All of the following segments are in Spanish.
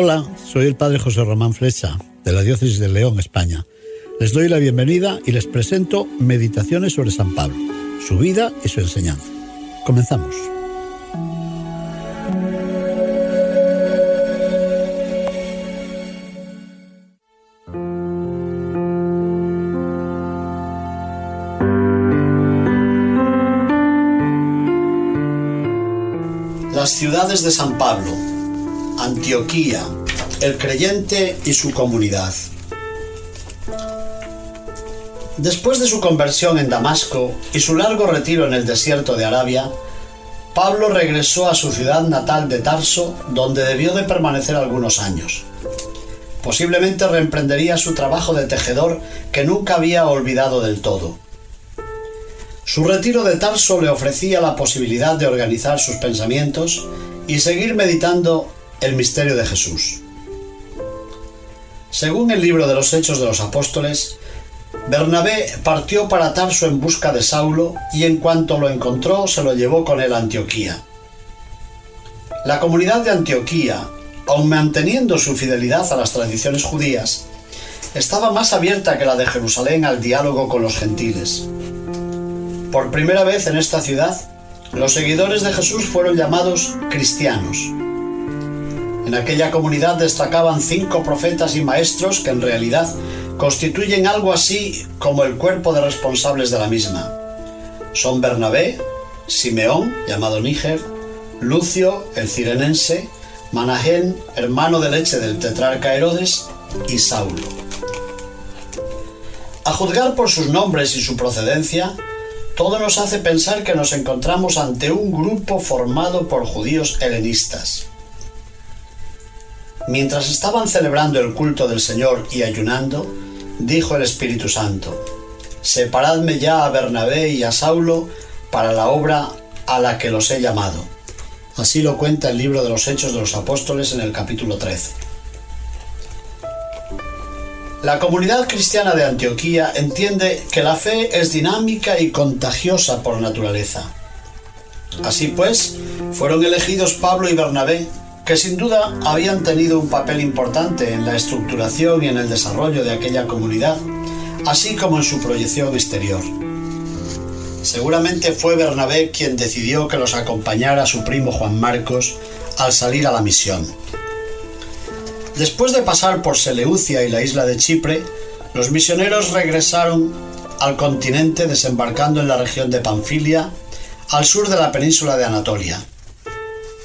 Hola, soy el padre José Román Flecha, de la Diócesis de León, España. Les doy la bienvenida y les presento Meditaciones sobre San Pablo, su vida y su enseñanza. Comenzamos. Las ciudades de San Pablo, Antioquía, el creyente y su comunidad. Después de su conversión en Damasco y su largo retiro en el desierto de Arabia, Pablo regresó a su ciudad natal de Tarso, donde debió de permanecer algunos años. Posiblemente reemprendería su trabajo de tejedor que nunca había olvidado del todo. Su retiro de Tarso le ofrecía la posibilidad de organizar sus pensamientos y seguir meditando el misterio de Jesús. Según el libro de los Hechos de los Apóstoles, Bernabé partió para Tarso en busca de Saulo y en cuanto lo encontró se lo llevó con él a Antioquía. La comunidad de Antioquía, aun manteniendo su fidelidad a las tradiciones judías, estaba más abierta que la de Jerusalén al diálogo con los gentiles. Por primera vez en esta ciudad, los seguidores de Jesús fueron llamados cristianos. En aquella comunidad destacaban cinco profetas y maestros que en realidad constituyen algo así como el cuerpo de responsables de la misma. Son Bernabé, Simeón, llamado Níger, Lucio, el cirenense, Manahén, hermano de leche del tetrarca Herodes, y Saulo. A juzgar por sus nombres y su procedencia, todo nos hace pensar que nos encontramos ante un grupo formado por judíos helenistas. Mientras estaban celebrando el culto del Señor y ayunando, dijo el Espíritu Santo, Separadme ya a Bernabé y a Saulo para la obra a la que los he llamado. Así lo cuenta el libro de los Hechos de los Apóstoles en el capítulo 13. La comunidad cristiana de Antioquía entiende que la fe es dinámica y contagiosa por naturaleza. Así pues, fueron elegidos Pablo y Bernabé que sin duda habían tenido un papel importante en la estructuración y en el desarrollo de aquella comunidad, así como en su proyección exterior. Seguramente fue Bernabé quien decidió que los acompañara su primo Juan Marcos al salir a la misión. Después de pasar por Seleucia y la isla de Chipre, los misioneros regresaron al continente desembarcando en la región de Panfilia, al sur de la península de Anatolia.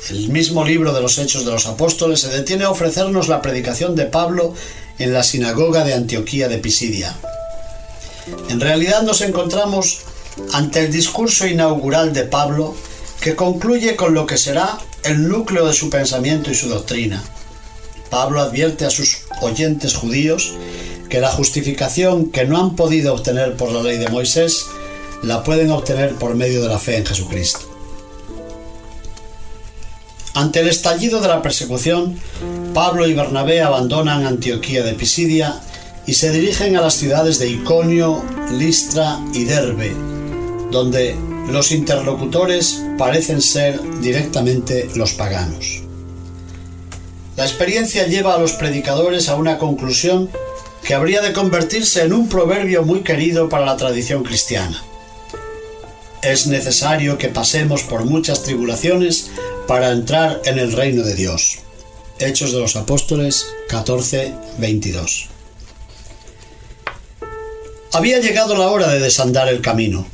El mismo libro de los Hechos de los Apóstoles se detiene a ofrecernos la predicación de Pablo en la sinagoga de Antioquía de Pisidia. En realidad nos encontramos ante el discurso inaugural de Pablo que concluye con lo que será el núcleo de su pensamiento y su doctrina. Pablo advierte a sus oyentes judíos que la justificación que no han podido obtener por la ley de Moisés la pueden obtener por medio de la fe en Jesucristo. Ante el estallido de la persecución, Pablo y Bernabé abandonan Antioquía de Pisidia y se dirigen a las ciudades de Iconio, Listra y Derbe, donde los interlocutores parecen ser directamente los paganos. La experiencia lleva a los predicadores a una conclusión que habría de convertirse en un proverbio muy querido para la tradición cristiana. Es necesario que pasemos por muchas tribulaciones para entrar en el reino de Dios. Hechos de los Apóstoles 14, 22. Había llegado la hora de desandar el camino.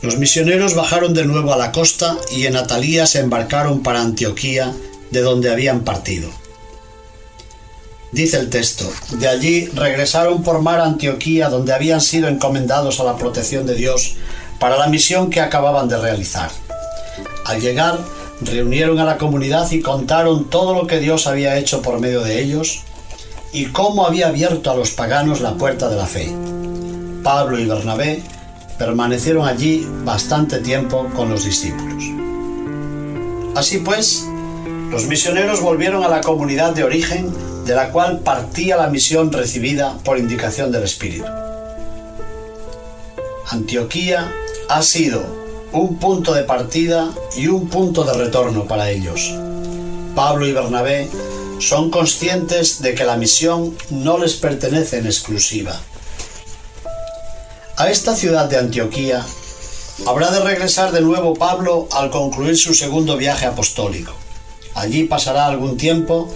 Los misioneros bajaron de nuevo a la costa y en Atalía se embarcaron para Antioquía, de donde habían partido. Dice el texto, de allí regresaron por mar a Antioquía donde habían sido encomendados a la protección de Dios para la misión que acababan de realizar. Al llegar, reunieron a la comunidad y contaron todo lo que Dios había hecho por medio de ellos y cómo había abierto a los paganos la puerta de la fe. Pablo y Bernabé permanecieron allí bastante tiempo con los discípulos. Así pues, los misioneros volvieron a la comunidad de origen de la cual partía la misión recibida por indicación del Espíritu. Antioquía ha sido un punto de partida y un punto de retorno para ellos. Pablo y Bernabé son conscientes de que la misión no les pertenece en exclusiva. A esta ciudad de Antioquía habrá de regresar de nuevo Pablo al concluir su segundo viaje apostólico. Allí pasará algún tiempo,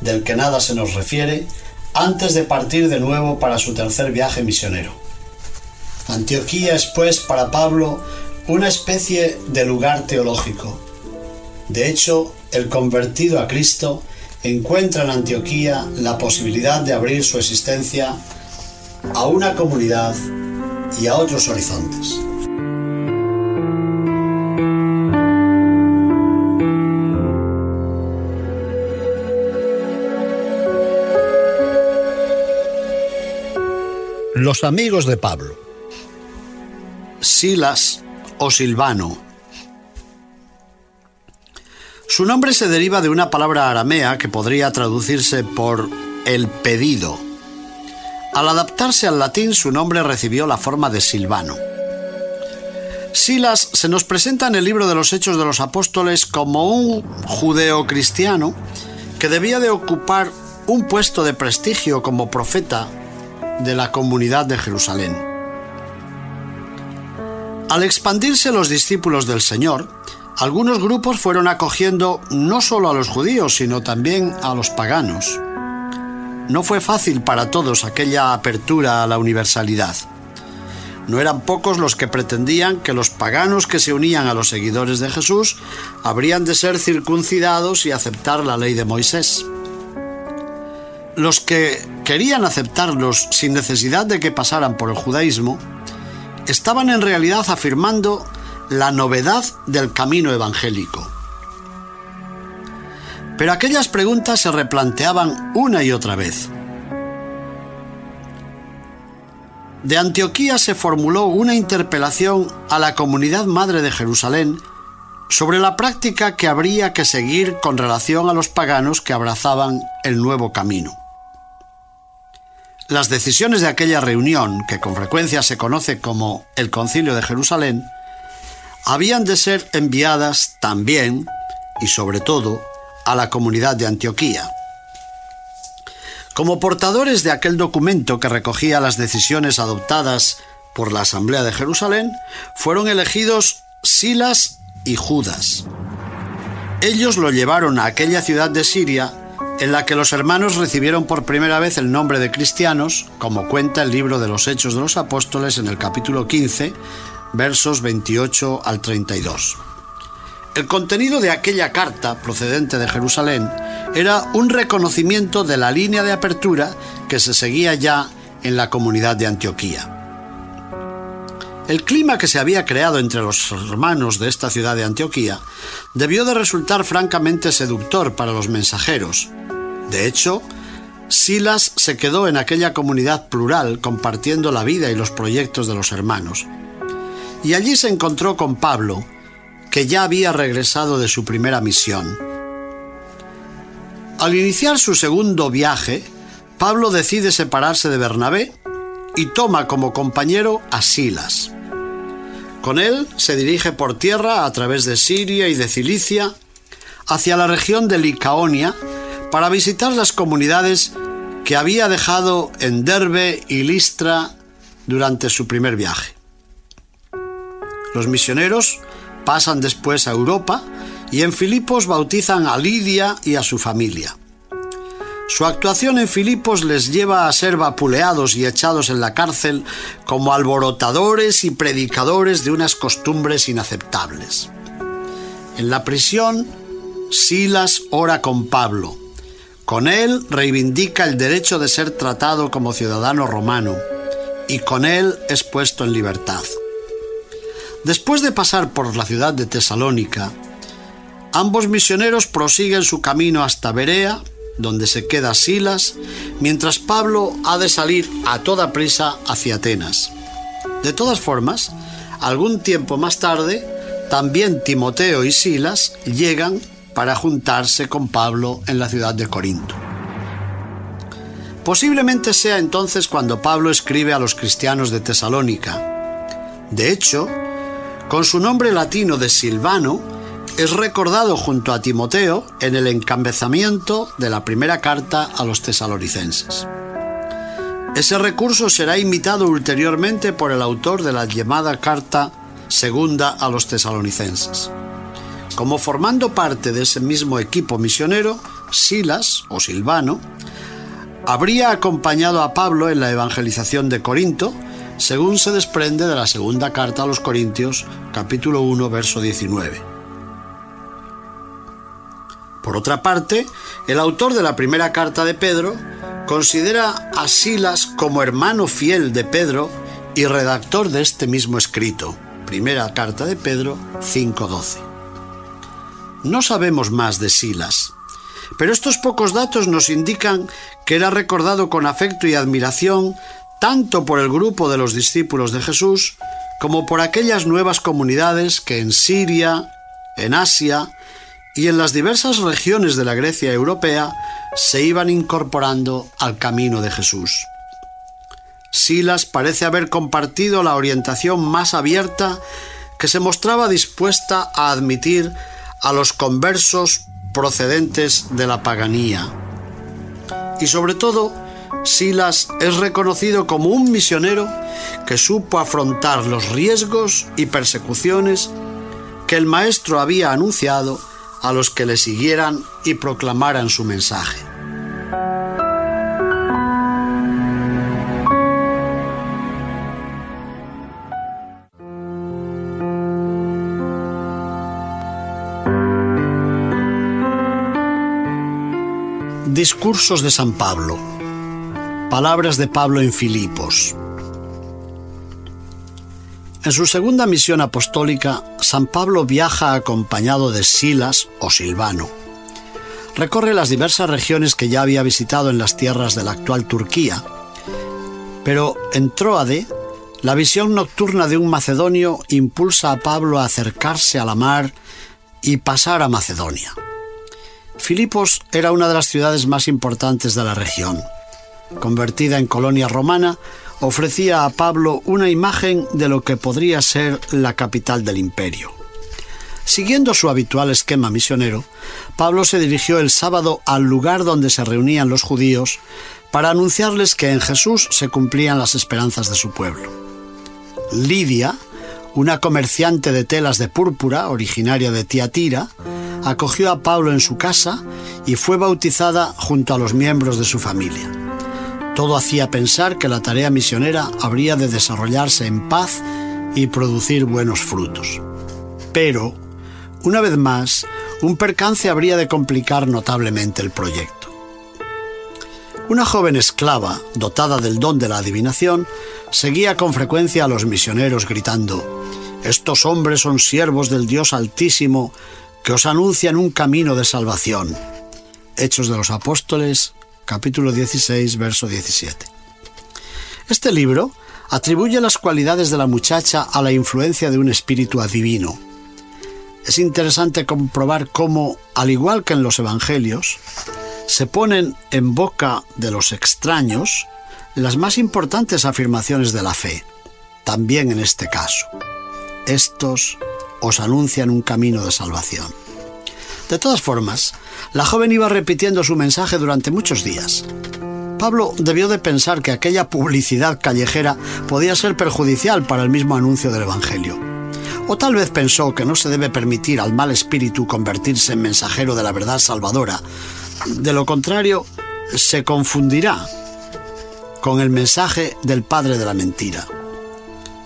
del que nada se nos refiere, antes de partir de nuevo para su tercer viaje misionero. Antioquía es pues para Pablo una especie de lugar teológico. De hecho, el convertido a Cristo encuentra en Antioquía la posibilidad de abrir su existencia a una comunidad y a otros horizontes. Los amigos de Pablo. Silas o Silvano. Su nombre se deriva de una palabra aramea que podría traducirse por el pedido. Al adaptarse al latín su nombre recibió la forma de Silvano. Silas se nos presenta en el libro de los Hechos de los Apóstoles como un judeo cristiano que debía de ocupar un puesto de prestigio como profeta de la comunidad de Jerusalén. Al expandirse los discípulos del Señor, algunos grupos fueron acogiendo no solo a los judíos, sino también a los paganos. No fue fácil para todos aquella apertura a la universalidad. No eran pocos los que pretendían que los paganos que se unían a los seguidores de Jesús habrían de ser circuncidados y aceptar la ley de Moisés. Los que querían aceptarlos sin necesidad de que pasaran por el judaísmo, estaban en realidad afirmando la novedad del camino evangélico. Pero aquellas preguntas se replanteaban una y otra vez. De Antioquía se formuló una interpelación a la comunidad madre de Jerusalén sobre la práctica que habría que seguir con relación a los paganos que abrazaban el nuevo camino. Las decisiones de aquella reunión, que con frecuencia se conoce como el Concilio de Jerusalén, habían de ser enviadas también, y sobre todo, a la comunidad de Antioquía. Como portadores de aquel documento que recogía las decisiones adoptadas por la Asamblea de Jerusalén, fueron elegidos Silas y Judas. Ellos lo llevaron a aquella ciudad de Siria en la que los hermanos recibieron por primera vez el nombre de cristianos, como cuenta el libro de los Hechos de los Apóstoles en el capítulo 15, versos 28 al 32. El contenido de aquella carta procedente de Jerusalén era un reconocimiento de la línea de apertura que se seguía ya en la comunidad de Antioquía. El clima que se había creado entre los hermanos de esta ciudad de Antioquía debió de resultar francamente seductor para los mensajeros, de hecho, Silas se quedó en aquella comunidad plural compartiendo la vida y los proyectos de los hermanos. Y allí se encontró con Pablo, que ya había regresado de su primera misión. Al iniciar su segundo viaje, Pablo decide separarse de Bernabé y toma como compañero a Silas. Con él se dirige por tierra a través de Siria y de Cilicia hacia la región de Licaonia, para visitar las comunidades que había dejado en Derbe y Listra durante su primer viaje. Los misioneros pasan después a Europa y en Filipos bautizan a Lidia y a su familia. Su actuación en Filipos les lleva a ser vapuleados y echados en la cárcel como alborotadores y predicadores de unas costumbres inaceptables. En la prisión, Silas ora con Pablo, Con él reivindica el derecho de ser tratado como ciudadano romano y con él es puesto en libertad. Después de pasar por la ciudad de Tesalónica, ambos misioneros prosiguen su camino hasta Berea, donde se queda Silas, mientras Pablo ha de salir a toda prisa hacia Atenas. De todas formas, algún tiempo más tarde, también Timoteo y Silas llegan para juntarse con Pablo en la ciudad de Corinto. Posiblemente sea entonces cuando Pablo escribe a los cristianos de Tesalónica. De hecho, con su nombre latino de Silvano, es recordado junto a Timoteo en el encabezamiento de la primera carta a los tesalonicenses. Ese recurso será imitado ulteriormente por el autor de la llamada carta segunda a los tesalonicenses. Como formando parte de ese mismo equipo misionero, Silas o Silvano habría acompañado a Pablo en la evangelización de Corinto, según se desprende de la segunda carta a los Corintios, capítulo 1, verso 19. Por otra parte, el autor de la primera carta de Pedro considera a Silas como hermano fiel de Pedro y redactor de este mismo escrito. Primera carta de Pedro 5.12. No sabemos más de Silas, pero estos pocos datos nos indican que era recordado con afecto y admiración tanto por el grupo de los discípulos de Jesús como por aquellas nuevas comunidades que en Siria, en Asia y en las diversas regiones de la Grecia europea se iban incorporando al camino de Jesús. Silas parece haber compartido la orientación más abierta que se mostraba dispuesta a admitir a los conversos procedentes de la paganía. Y sobre todo, Silas es reconocido como un misionero que supo afrontar los riesgos y persecuciones que el maestro había anunciado a los que le siguieran y proclamaran su mensaje. Discursos de San Pablo. Palabras de Pablo en Filipos. En su segunda misión apostólica, San Pablo viaja acompañado de Silas o Silvano. Recorre las diversas regiones que ya había visitado en las tierras de la actual Turquía, pero en Troade, la visión nocturna de un macedonio impulsa a Pablo a acercarse a la mar y pasar a Macedonia. Filipos era una de las ciudades más importantes de la región. Convertida en colonia romana, ofrecía a Pablo una imagen de lo que podría ser la capital del imperio. Siguiendo su habitual esquema misionero, Pablo se dirigió el sábado al lugar donde se reunían los judíos para anunciarles que en Jesús se cumplían las esperanzas de su pueblo. Lidia, una comerciante de telas de púrpura originaria de Tiatira, acogió a Pablo en su casa y fue bautizada junto a los miembros de su familia. Todo hacía pensar que la tarea misionera habría de desarrollarse en paz y producir buenos frutos. Pero, una vez más, un percance habría de complicar notablemente el proyecto. Una joven esclava, dotada del don de la adivinación, seguía con frecuencia a los misioneros gritando, Estos hombres son siervos del Dios Altísimo que os anuncian un camino de salvación. Hechos de los Apóstoles, capítulo 16, verso 17. Este libro atribuye las cualidades de la muchacha a la influencia de un espíritu adivino. Es interesante comprobar cómo, al igual que en los Evangelios, se ponen en boca de los extraños las más importantes afirmaciones de la fe, también en este caso. Estos os anuncian un camino de salvación. De todas formas, la joven iba repitiendo su mensaje durante muchos días. Pablo debió de pensar que aquella publicidad callejera podía ser perjudicial para el mismo anuncio del Evangelio. O tal vez pensó que no se debe permitir al mal espíritu convertirse en mensajero de la verdad salvadora. De lo contrario, se confundirá con el mensaje del padre de la mentira.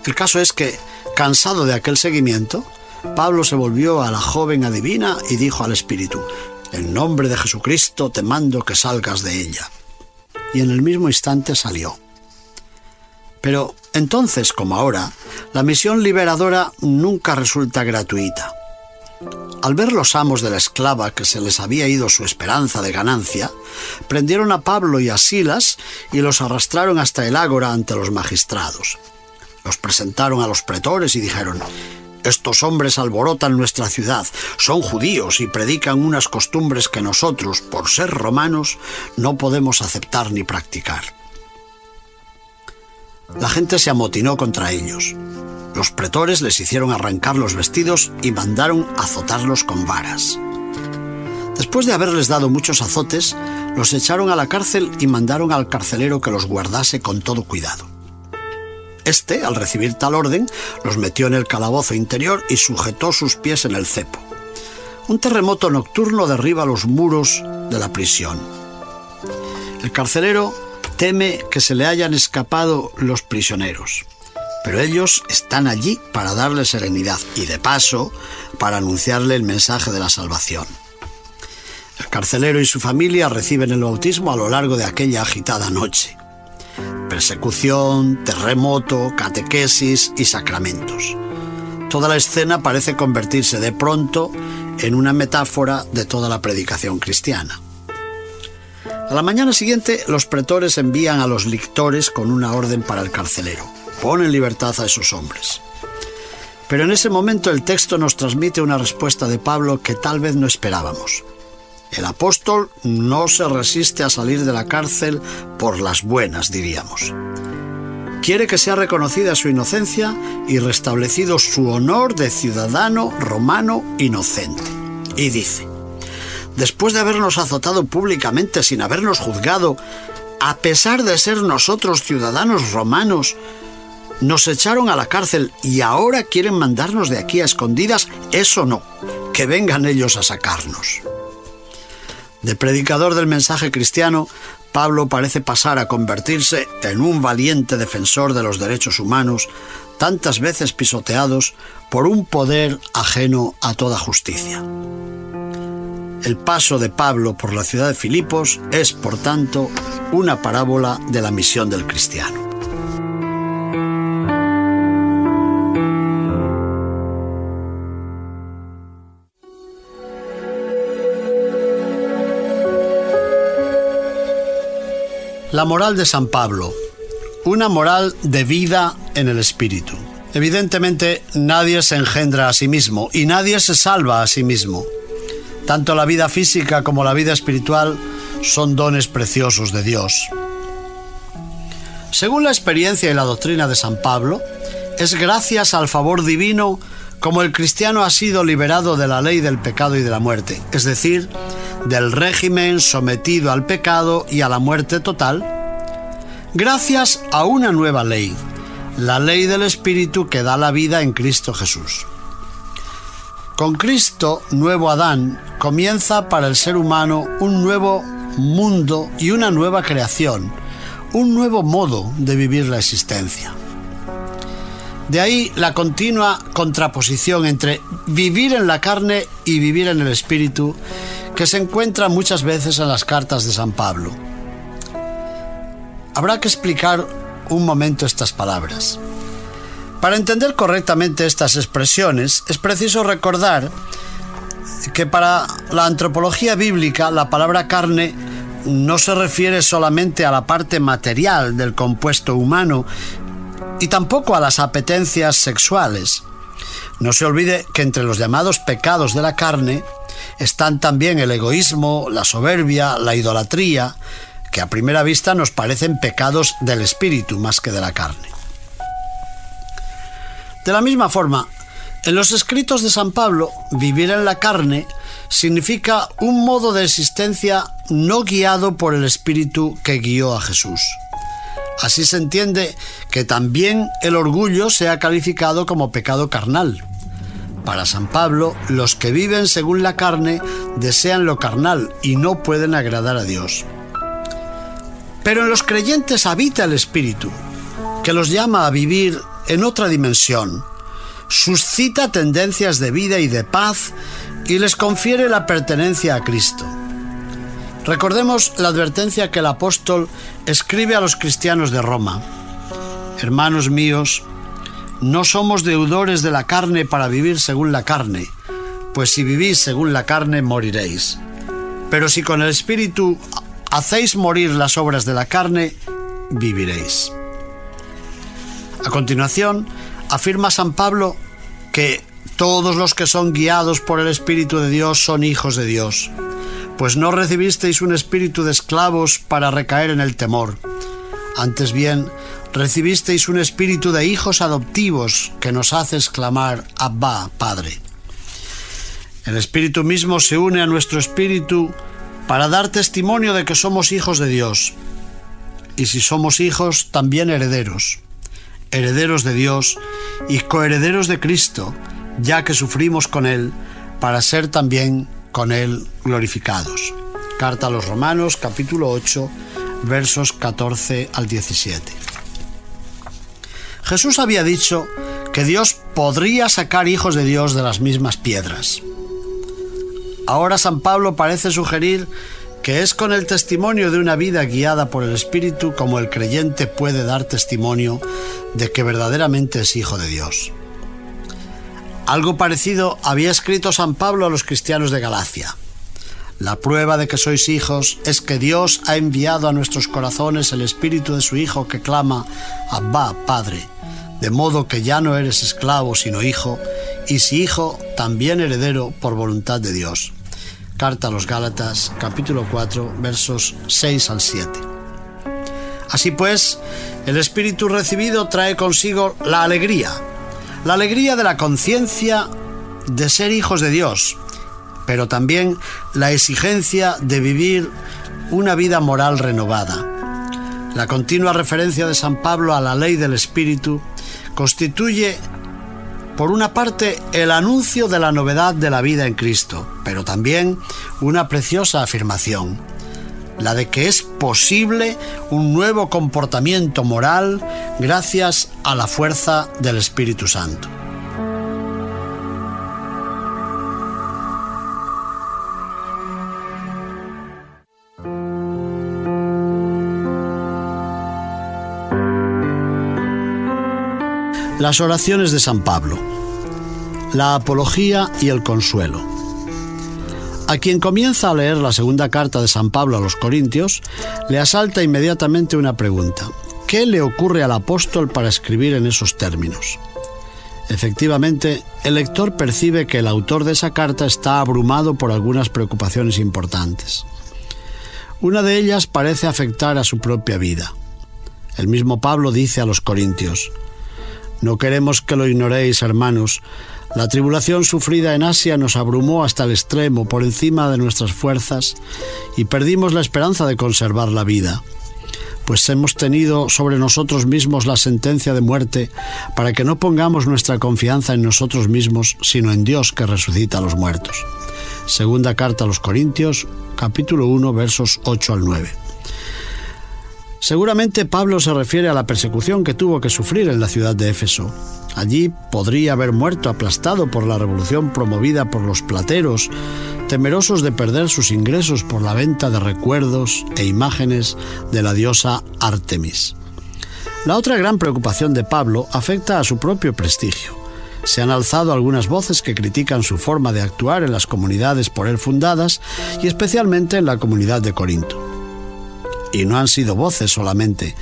El caso es que, cansado de aquel seguimiento, Pablo se volvió a la joven adivina y dijo al espíritu, En nombre de Jesucristo te mando que salgas de ella. Y en el mismo instante salió. Pero entonces, como ahora, la misión liberadora nunca resulta gratuita. Al ver los amos de la esclava que se les había ido su esperanza de ganancia, prendieron a Pablo y a Silas y los arrastraron hasta el ágora ante los magistrados. Los presentaron a los pretores y dijeron, estos hombres alborotan nuestra ciudad, son judíos y predican unas costumbres que nosotros, por ser romanos, no podemos aceptar ni practicar. La gente se amotinó contra ellos. Los pretores les hicieron arrancar los vestidos y mandaron azotarlos con varas. Después de haberles dado muchos azotes, los echaron a la cárcel y mandaron al carcelero que los guardase con todo cuidado. Este, al recibir tal orden, los metió en el calabozo interior y sujetó sus pies en el cepo. Un terremoto nocturno derriba los muros de la prisión. El carcelero teme que se le hayan escapado los prisioneros, pero ellos están allí para darle serenidad y de paso para anunciarle el mensaje de la salvación. El carcelero y su familia reciben el bautismo a lo largo de aquella agitada noche persecución, terremoto, catequesis y sacramentos. Toda la escena parece convertirse de pronto en una metáfora de toda la predicación cristiana. A la mañana siguiente, los pretores envían a los lictores con una orden para el carcelero. Pon en libertad a esos hombres. Pero en ese momento el texto nos transmite una respuesta de Pablo que tal vez no esperábamos. El apóstol no se resiste a salir de la cárcel por las buenas, diríamos. Quiere que sea reconocida su inocencia y restablecido su honor de ciudadano romano inocente. Y dice, después de habernos azotado públicamente sin habernos juzgado, a pesar de ser nosotros ciudadanos romanos, nos echaron a la cárcel y ahora quieren mandarnos de aquí a escondidas, eso no, que vengan ellos a sacarnos. De predicador del mensaje cristiano, Pablo parece pasar a convertirse en un valiente defensor de los derechos humanos, tantas veces pisoteados por un poder ajeno a toda justicia. El paso de Pablo por la ciudad de Filipos es, por tanto, una parábola de la misión del cristiano. La moral de San Pablo. Una moral de vida en el espíritu. Evidentemente nadie se engendra a sí mismo y nadie se salva a sí mismo. Tanto la vida física como la vida espiritual son dones preciosos de Dios. Según la experiencia y la doctrina de San Pablo, es gracias al favor divino como el cristiano ha sido liberado de la ley del pecado y de la muerte, es decir, del régimen sometido al pecado y a la muerte total, gracias a una nueva ley, la ley del Espíritu que da la vida en Cristo Jesús. Con Cristo, nuevo Adán, comienza para el ser humano un nuevo mundo y una nueva creación, un nuevo modo de vivir la existencia. De ahí la continua contraposición entre vivir en la carne y vivir en el espíritu que se encuentra muchas veces en las cartas de San Pablo. Habrá que explicar un momento estas palabras. Para entender correctamente estas expresiones es preciso recordar que para la antropología bíblica la palabra carne no se refiere solamente a la parte material del compuesto humano, y tampoco a las apetencias sexuales. No se olvide que entre los llamados pecados de la carne están también el egoísmo, la soberbia, la idolatría, que a primera vista nos parecen pecados del espíritu más que de la carne. De la misma forma, en los escritos de San Pablo, vivir en la carne significa un modo de existencia no guiado por el espíritu que guió a Jesús. Así se entiende que también el orgullo sea calificado como pecado carnal. Para San Pablo, los que viven según la carne desean lo carnal y no pueden agradar a Dios. Pero en los creyentes habita el Espíritu, que los llama a vivir en otra dimensión, suscita tendencias de vida y de paz y les confiere la pertenencia a Cristo. Recordemos la advertencia que el apóstol escribe a los cristianos de Roma. Hermanos míos, no somos deudores de la carne para vivir según la carne, pues si vivís según la carne moriréis. Pero si con el Espíritu hacéis morir las obras de la carne, viviréis. A continuación, afirma San Pablo que todos los que son guiados por el Espíritu de Dios son hijos de Dios, pues no recibisteis un espíritu de esclavos para recaer en el temor. Antes bien, recibisteis un espíritu de hijos adoptivos que nos hace exclamar Abba, Padre. El Espíritu mismo se une a nuestro espíritu para dar testimonio de que somos hijos de Dios. Y si somos hijos, también herederos. Herederos de Dios y coherederos de Cristo, ya que sufrimos con Él, para ser también con Él glorificados. Carta a los Romanos, capítulo 8, versos 14 al 17. Jesús había dicho que Dios podría sacar hijos de Dios de las mismas piedras. Ahora San Pablo parece sugerir que es con el testimonio de una vida guiada por el Espíritu como el creyente puede dar testimonio de que verdaderamente es hijo de Dios. Algo parecido había escrito San Pablo a los cristianos de Galacia. La prueba de que sois hijos es que Dios ha enviado a nuestros corazones el espíritu de su Hijo que clama, Abba, Padre, de modo que ya no eres esclavo sino hijo, y si hijo, también heredero por voluntad de Dios. Carta a los Gálatas, capítulo 4, versos 6 al 7. Así pues, el espíritu recibido trae consigo la alegría, la alegría de la conciencia de ser hijos de Dios, pero también la exigencia de vivir una vida moral renovada. La continua referencia de San Pablo a la ley del Espíritu constituye por una parte, el anuncio de la novedad de la vida en Cristo, pero también una preciosa afirmación, la de que es posible un nuevo comportamiento moral gracias a la fuerza del Espíritu Santo. Las oraciones de San Pablo. La apología y el consuelo. A quien comienza a leer la segunda carta de San Pablo a los Corintios, le asalta inmediatamente una pregunta. ¿Qué le ocurre al apóstol para escribir en esos términos? Efectivamente, el lector percibe que el autor de esa carta está abrumado por algunas preocupaciones importantes. Una de ellas parece afectar a su propia vida. El mismo Pablo dice a los Corintios, no queremos que lo ignoréis, hermanos. La tribulación sufrida en Asia nos abrumó hasta el extremo, por encima de nuestras fuerzas, y perdimos la esperanza de conservar la vida. Pues hemos tenido sobre nosotros mismos la sentencia de muerte, para que no pongamos nuestra confianza en nosotros mismos, sino en Dios que resucita a los muertos. Segunda carta a los Corintios, capítulo 1, versos 8 al 9. Seguramente Pablo se refiere a la persecución que tuvo que sufrir en la ciudad de Éfeso. Allí podría haber muerto aplastado por la revolución promovida por los plateros, temerosos de perder sus ingresos por la venta de recuerdos e imágenes de la diosa Artemis. La otra gran preocupación de Pablo afecta a su propio prestigio. Se han alzado algunas voces que critican su forma de actuar en las comunidades por él fundadas y especialmente en la comunidad de Corinto. Y no han sido voces solamente.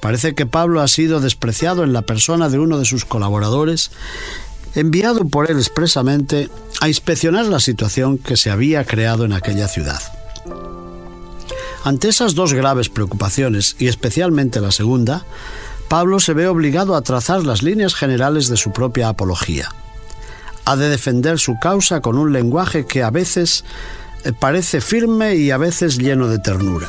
Parece que Pablo ha sido despreciado en la persona de uno de sus colaboradores, enviado por él expresamente a inspeccionar la situación que se había creado en aquella ciudad. Ante esas dos graves preocupaciones, y especialmente la segunda, Pablo se ve obligado a trazar las líneas generales de su propia apología. Ha de defender su causa con un lenguaje que a veces eh, parece firme y a veces lleno de ternura.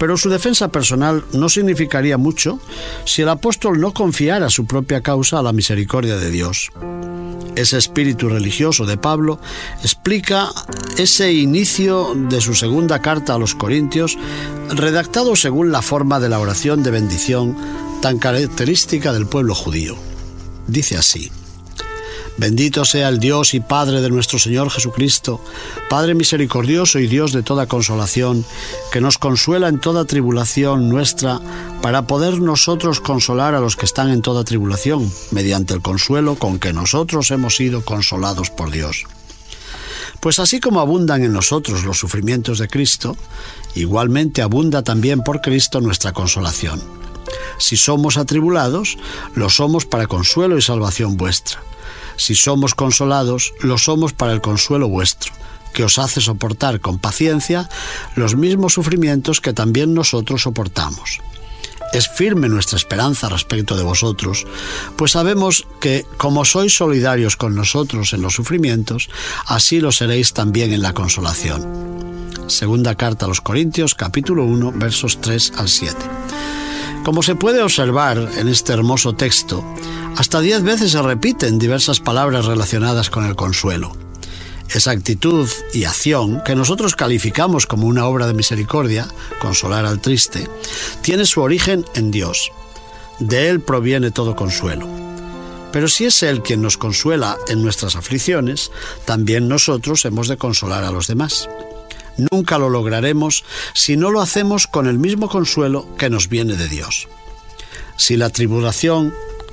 Pero su defensa personal no significaría mucho si el apóstol no confiara su propia causa a la misericordia de Dios. Ese espíritu religioso de Pablo explica ese inicio de su segunda carta a los Corintios, redactado según la forma de la oración de bendición tan característica del pueblo judío. Dice así, Bendito sea el Dios y Padre de nuestro Señor Jesucristo, Padre misericordioso y Dios de toda consolación, que nos consuela en toda tribulación nuestra, para poder nosotros consolar a los que están en toda tribulación, mediante el consuelo con que nosotros hemos sido consolados por Dios. Pues así como abundan en nosotros los sufrimientos de Cristo, igualmente abunda también por Cristo nuestra consolación. Si somos atribulados, lo somos para consuelo y salvación vuestra si somos consolados, lo somos para el consuelo vuestro, que os hace soportar con paciencia los mismos sufrimientos que también nosotros soportamos. Es firme nuestra esperanza respecto de vosotros, pues sabemos que, como sois solidarios con nosotros en los sufrimientos, así lo seréis también en la consolación. Segunda carta a los Corintios, capítulo 1, versos 3 al 7. Como se puede observar en este hermoso texto, hasta diez veces se repiten diversas palabras relacionadas con el consuelo. Esa actitud y acción, que nosotros calificamos como una obra de misericordia, consolar al triste, tiene su origen en Dios. De Él proviene todo consuelo. Pero si es Él quien nos consuela en nuestras aflicciones, también nosotros hemos de consolar a los demás. Nunca lo lograremos si no lo hacemos con el mismo consuelo que nos viene de Dios. Si la tribulación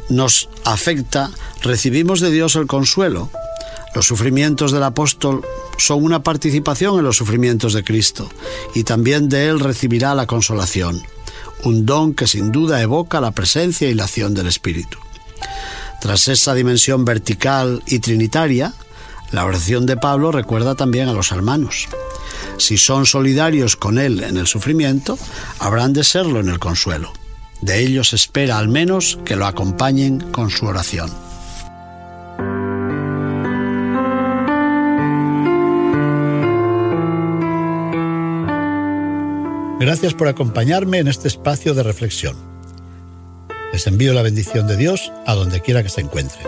nos afecta, recibimos de Dios el consuelo. Los sufrimientos del apóstol son una participación en los sufrimientos de Cristo y también de Él recibirá la consolación, un don que sin duda evoca la presencia y la acción del Espíritu. Tras esa dimensión vertical y trinitaria, la oración de Pablo recuerda también a los hermanos. Si son solidarios con Él en el sufrimiento, habrán de serlo en el consuelo. De ellos espera al menos que lo acompañen con su oración. Gracias por acompañarme en este espacio de reflexión. Les envío la bendición de Dios a donde quiera que se encuentren.